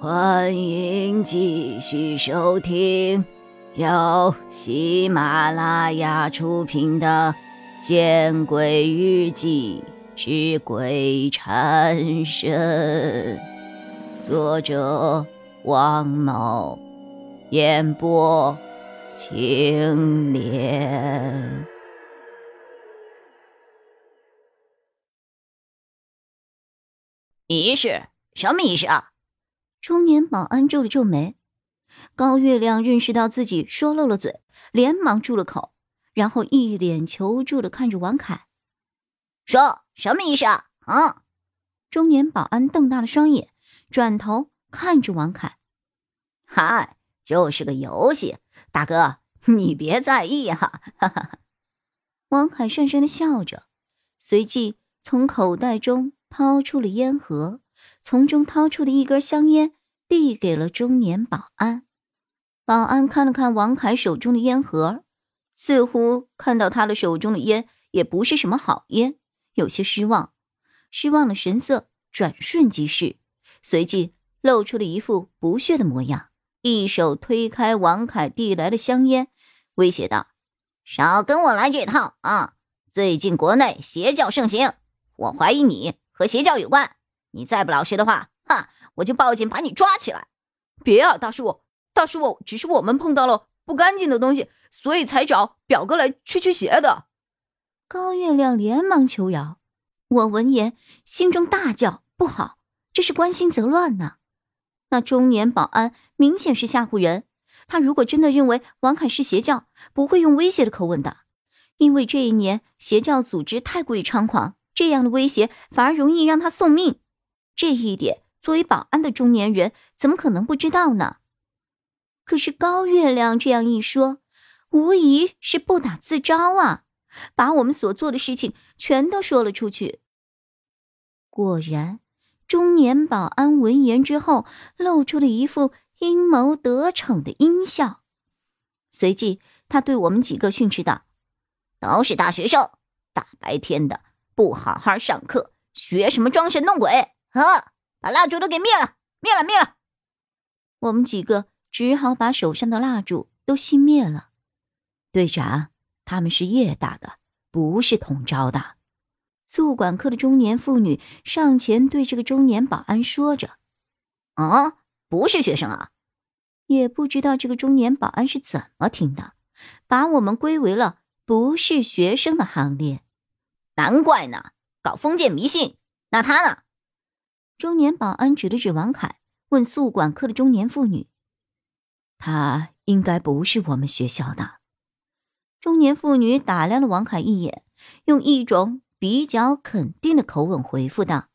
欢迎继续收听由喜马拉雅出品的《见鬼日记之鬼缠身》，作者王某，演播青莲。仪式？什么仪式啊？中年保安皱了皱眉，高月亮认识到自己说漏了嘴，连忙住了口，然后一脸求助的看着王凯，说什么意思啊？啊！中年保安瞪大了双眼，转头看着王凯，嗨，就是个游戏，大哥你别在意哈。哈哈。王凯讪讪的笑着，随即从口袋中掏出了烟盒。从中掏出了一根香烟，递给了中年保安。保安看了看王凯手中的烟盒，似乎看到他的手中的烟也不是什么好烟，有些失望。失望的神色转瞬即逝，随即露出了一副不屑的模样，一手推开王凯递来的香烟，威胁道：“少跟我来这套啊！最近国内邪教盛行，我怀疑你和邪教有关。”你再不老实的话，哈，我就报警把你抓起来！别啊，大叔，大叔，只是我们碰到了不干净的东西，所以才找表哥来驱驱邪的。高月亮连忙求饶。我闻言心中大叫：不好，这是关心则乱呢！那中年保安明显是吓唬人。他如果真的认为王凯是邪教，不会用威胁的口吻的，因为这一年邪教组织太过于猖狂，这样的威胁反而容易让他送命。这一点，作为保安的中年人怎么可能不知道呢？可是高月亮这样一说，无疑是不打自招啊，把我们所做的事情全都说了出去。果然，中年保安闻言之后，露出了一副阴谋得逞的阴笑，随即他对我们几个训斥道：“都是大学生，大白天的不好好上课，学什么装神弄鬼？”啊！把蜡烛都给灭了，灭了，灭了！我们几个只好把手上的蜡烛都熄灭了。队长，他们是夜打的，不是统招的。宿管科的中年妇女上前对这个中年保安说着：“啊，不是学生啊！”也不知道这个中年保安是怎么听的，把我们归为了不是学生的行列。难怪呢，搞封建迷信。那他呢？中年保安指了指王凯，问宿管科的中年妇女：“他应该不是我们学校的。”中年妇女打量了王凯一眼，用一种比较肯定的口吻回复道：“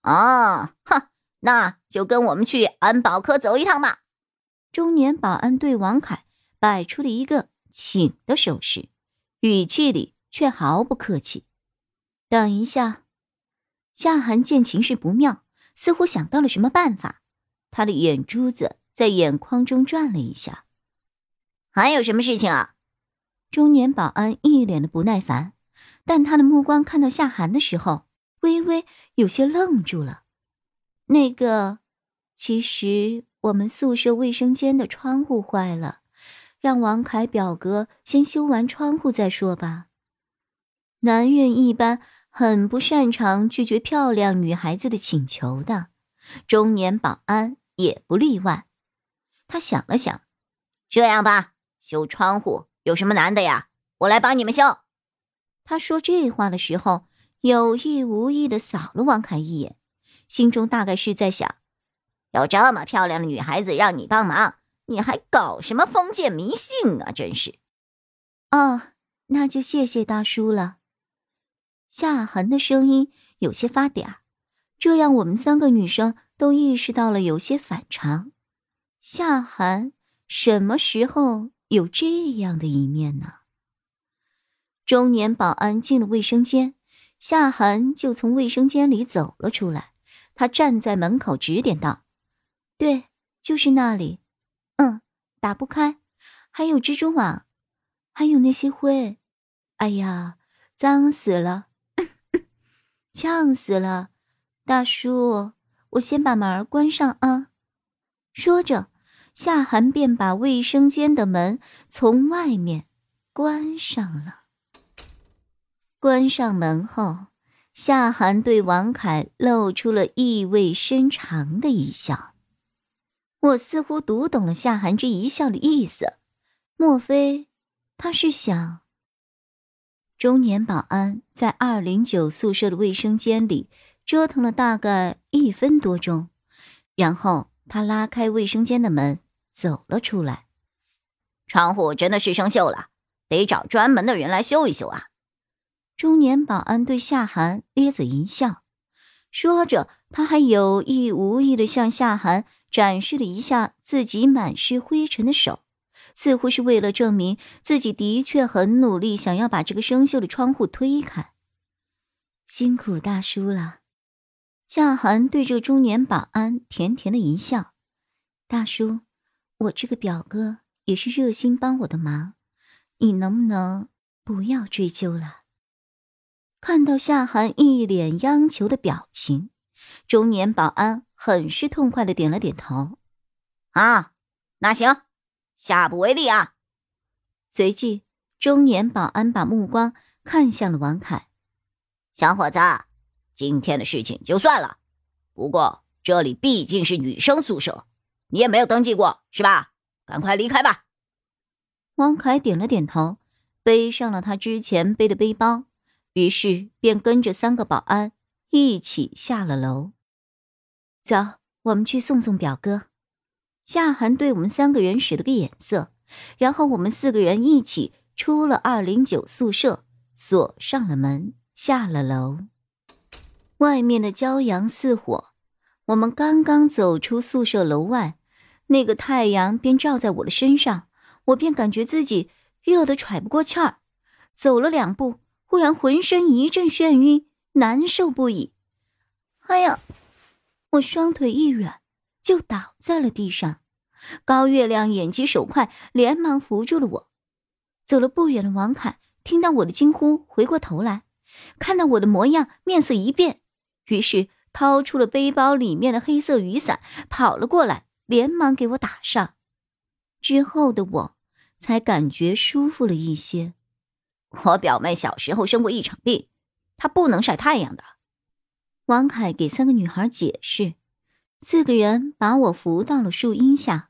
啊，哈，那就跟我们去安保科走一趟吧。”中年保安对王凯摆出了一个请的手势，语气里却毫不客气。等一下。夏寒见情势不妙，似乎想到了什么办法，他的眼珠子在眼眶中转了一下。还有什么事情啊？中年保安一脸的不耐烦，但他的目光看到夏寒的时候，微微有些愣住了。那个，其实我们宿舍卫生间的窗户坏了，让王凯表哥先修完窗户再说吧。男人一般。很不擅长拒绝漂亮女孩子的请求的，中年保安也不例外。他想了想，这样吧，修窗户有什么难的呀？我来帮你们修。他说这话的时候，有意无意的扫了王凯一眼，心中大概是在想：有这么漂亮的女孩子让你帮忙，你还搞什么封建迷信啊？真是。哦，那就谢谢大叔了。夏寒的声音有些发嗲，这让我们三个女生都意识到了有些反常。夏寒什么时候有这样的一面呢？中年保安进了卫生间，夏寒就从卫生间里走了出来。他站在门口指点道：“对，就是那里。嗯，打不开，还有蜘蛛网，还有那些灰。哎呀，脏死了。”呛死了，大叔，我先把门关上啊。说着，夏寒便把卫生间的门从外面关上了。关上门后，夏寒对王凯露出了意味深长的一笑。我似乎读懂了夏寒这一笑的意思，莫非他是想……中年保安在二零九宿舍的卫生间里折腾了大概一分多钟，然后他拉开卫生间的门走了出来。窗户真的是生锈了，得找专门的人来修一修啊。中年保安对夏寒咧嘴一笑，说着，他还有意无意的向夏寒展示了一下自己满是灰尘的手，似乎是为了证明自己的确很努力，想要把这个生锈的窗户推开。辛苦大叔了，夏寒对着中年保安甜甜的一笑：“大叔，我这个表哥也是热心帮我的忙，你能不能不要追究了？”看到夏寒一脸央求的表情，中年保安很是痛快的点了点头。啊，那行，下不为例啊。随即，中年保安把目光看向了王凯。小伙子，今天的事情就算了，不过这里毕竟是女生宿舍，你也没有登记过是吧？赶快离开吧。王凯点了点头，背上了他之前背的背包。于是便跟着三个保安一起下了楼。走，我们去送送表哥。夏寒对我们三个人使了个眼色，然后我们四个人一起出了二零九宿舍，锁上了门，下了楼。外面的骄阳似火，我们刚刚走出宿舍楼外，那个太阳便照在我的身上，我便感觉自己热得喘不过气儿，走了两步。忽然浑身一阵眩晕，难受不已。哎呀！我双腿一软，就倒在了地上。高月亮眼疾手快，连忙扶住了我。走了不远的王凯听到我的惊呼，回过头来，看到我的模样，面色一变，于是掏出了背包里面的黑色雨伞，跑了过来，连忙给我打上。之后的我才感觉舒服了一些。我表妹小时候生过一场病，她不能晒太阳的。王凯给三个女孩解释，四个人把我扶到了树荫下。